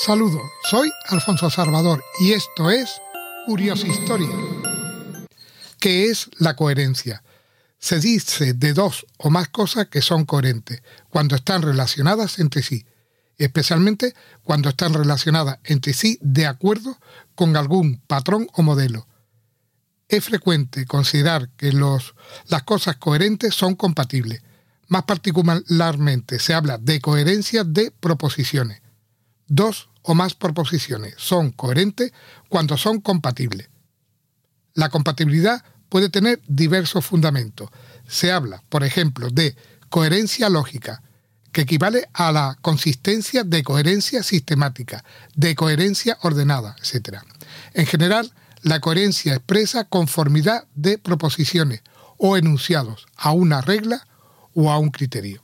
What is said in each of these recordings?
Saludos, soy Alfonso Salvador y esto es Historia. ¿Qué es la coherencia? Se dice de dos o más cosas que son coherentes cuando están relacionadas entre sí, especialmente cuando están relacionadas entre sí de acuerdo con algún patrón o modelo. Es frecuente considerar que las cosas coherentes son compatibles. Más particularmente se habla de coherencia de proposiciones. Dos o más proposiciones son coherentes cuando son compatibles. La compatibilidad puede tener diversos fundamentos. Se habla, por ejemplo, de coherencia lógica, que equivale a la consistencia de coherencia sistemática, de coherencia ordenada, etc. En general, la coherencia expresa conformidad de proposiciones o enunciados a una regla o a un criterio.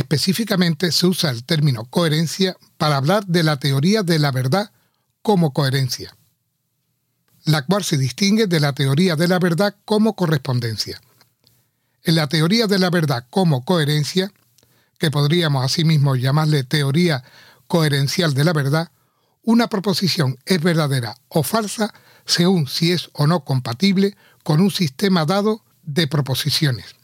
Específicamente se usa el término coherencia para hablar de la teoría de la verdad como coherencia, la cual se distingue de la teoría de la verdad como correspondencia. En la teoría de la verdad como coherencia, que podríamos asimismo llamarle teoría coherencial de la verdad, una proposición es verdadera o falsa según si es o no compatible con un sistema dado de proposiciones.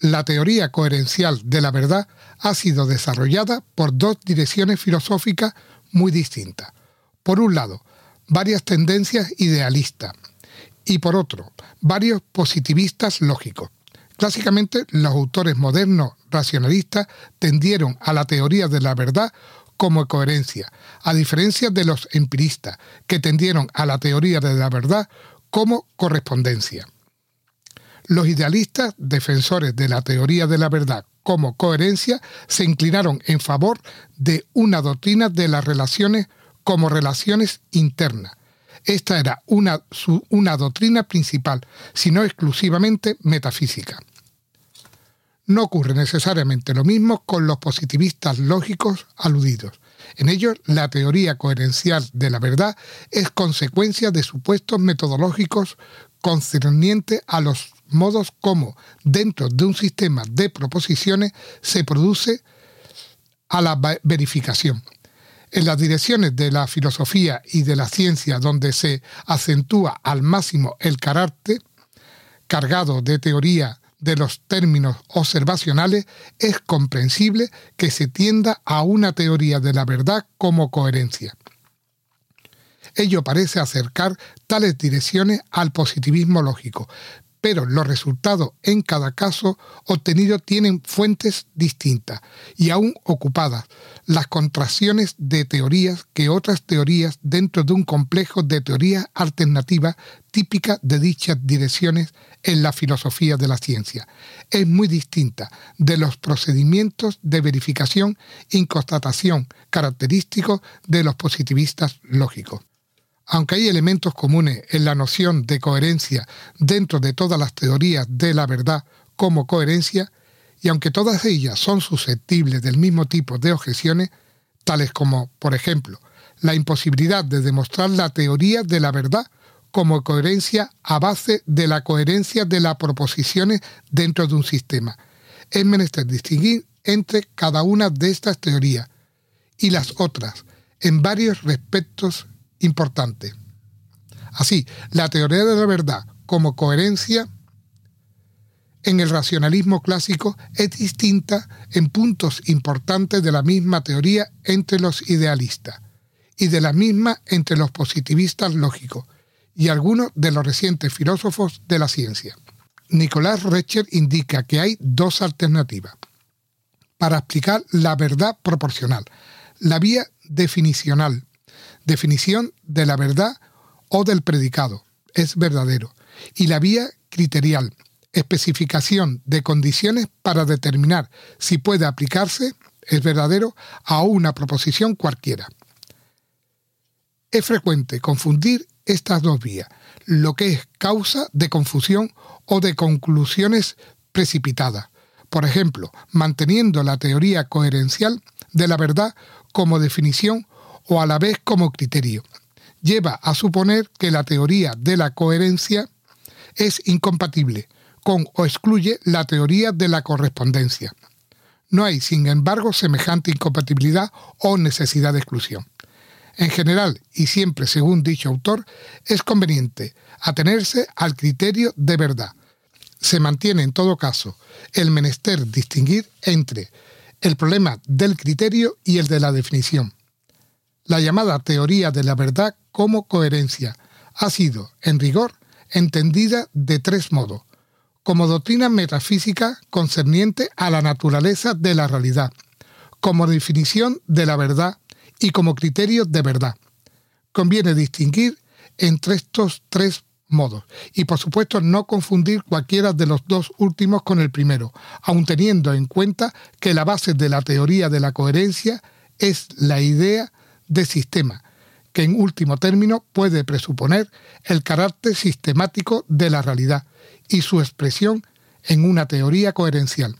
La teoría coherencial de la verdad ha sido desarrollada por dos direcciones filosóficas muy distintas. Por un lado, varias tendencias idealistas y por otro, varios positivistas lógicos. Clásicamente, los autores modernos racionalistas tendieron a la teoría de la verdad como coherencia, a diferencia de los empiristas, que tendieron a la teoría de la verdad como correspondencia. Los idealistas, defensores de la teoría de la verdad como coherencia, se inclinaron en favor de una doctrina de las relaciones como relaciones internas. Esta era una, una doctrina principal, sino exclusivamente metafísica. No ocurre necesariamente lo mismo con los positivistas lógicos aludidos. En ellos, la teoría coherencial de la verdad es consecuencia de supuestos metodológicos concernientes a los modos como dentro de un sistema de proposiciones se produce a la verificación. En las direcciones de la filosofía y de la ciencia donde se acentúa al máximo el carácter cargado de teoría de los términos observacionales, es comprensible que se tienda a una teoría de la verdad como coherencia. Ello parece acercar tales direcciones al positivismo lógico, pero los resultados en cada caso obtenidos tienen fuentes distintas y aún ocupadas, las contracciones de teorías que otras teorías dentro de un complejo de teorías alternativas típicas de dichas direcciones en la filosofía de la ciencia. Es muy distinta de los procedimientos de verificación y constatación característicos de los positivistas lógicos. Aunque hay elementos comunes en la noción de coherencia dentro de todas las teorías de la verdad como coherencia, y aunque todas ellas son susceptibles del mismo tipo de objeciones, tales como, por ejemplo, la imposibilidad de demostrar la teoría de la verdad como coherencia a base de la coherencia de las proposiciones dentro de un sistema. Es menester distinguir entre cada una de estas teorías y las otras en varios respectos importante. Así, la teoría de la verdad como coherencia en el racionalismo clásico es distinta en puntos importantes de la misma teoría entre los idealistas y de la misma entre los positivistas lógicos y algunos de los recientes filósofos de la ciencia. Nicolás Recher indica que hay dos alternativas para explicar la verdad proporcional, la vía definicional, definición de la verdad o del predicado, es verdadero, y la vía criterial, especificación de condiciones para determinar si puede aplicarse, es verdadero, a una proposición cualquiera. Es frecuente confundir estas dos vías, lo que es causa de confusión o de conclusiones precipitadas. Por ejemplo, manteniendo la teoría coherencial de la verdad como definición o a la vez como criterio. Lleva a suponer que la teoría de la coherencia es incompatible con o excluye la teoría de la correspondencia. No hay, sin embargo, semejante incompatibilidad o necesidad de exclusión. En general, y siempre según dicho autor, es conveniente atenerse al criterio de verdad. Se mantiene en todo caso el menester distinguir entre el problema del criterio y el de la definición. La llamada teoría de la verdad como coherencia ha sido, en rigor, entendida de tres modos. Como doctrina metafísica concerniente a la naturaleza de la realidad, como definición de la verdad y como criterio de verdad. Conviene distinguir entre estos tres modos y por supuesto no confundir cualquiera de los dos últimos con el primero, aun teniendo en cuenta que la base de la teoría de la coherencia es la idea de sistema, que en último término puede presuponer el carácter sistemático de la realidad y su expresión en una teoría coherencial.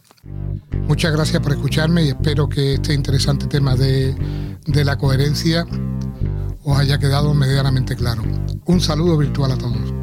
Muchas gracias por escucharme y espero que este interesante tema de, de la coherencia os haya quedado medianamente claro. Un saludo virtual a todos.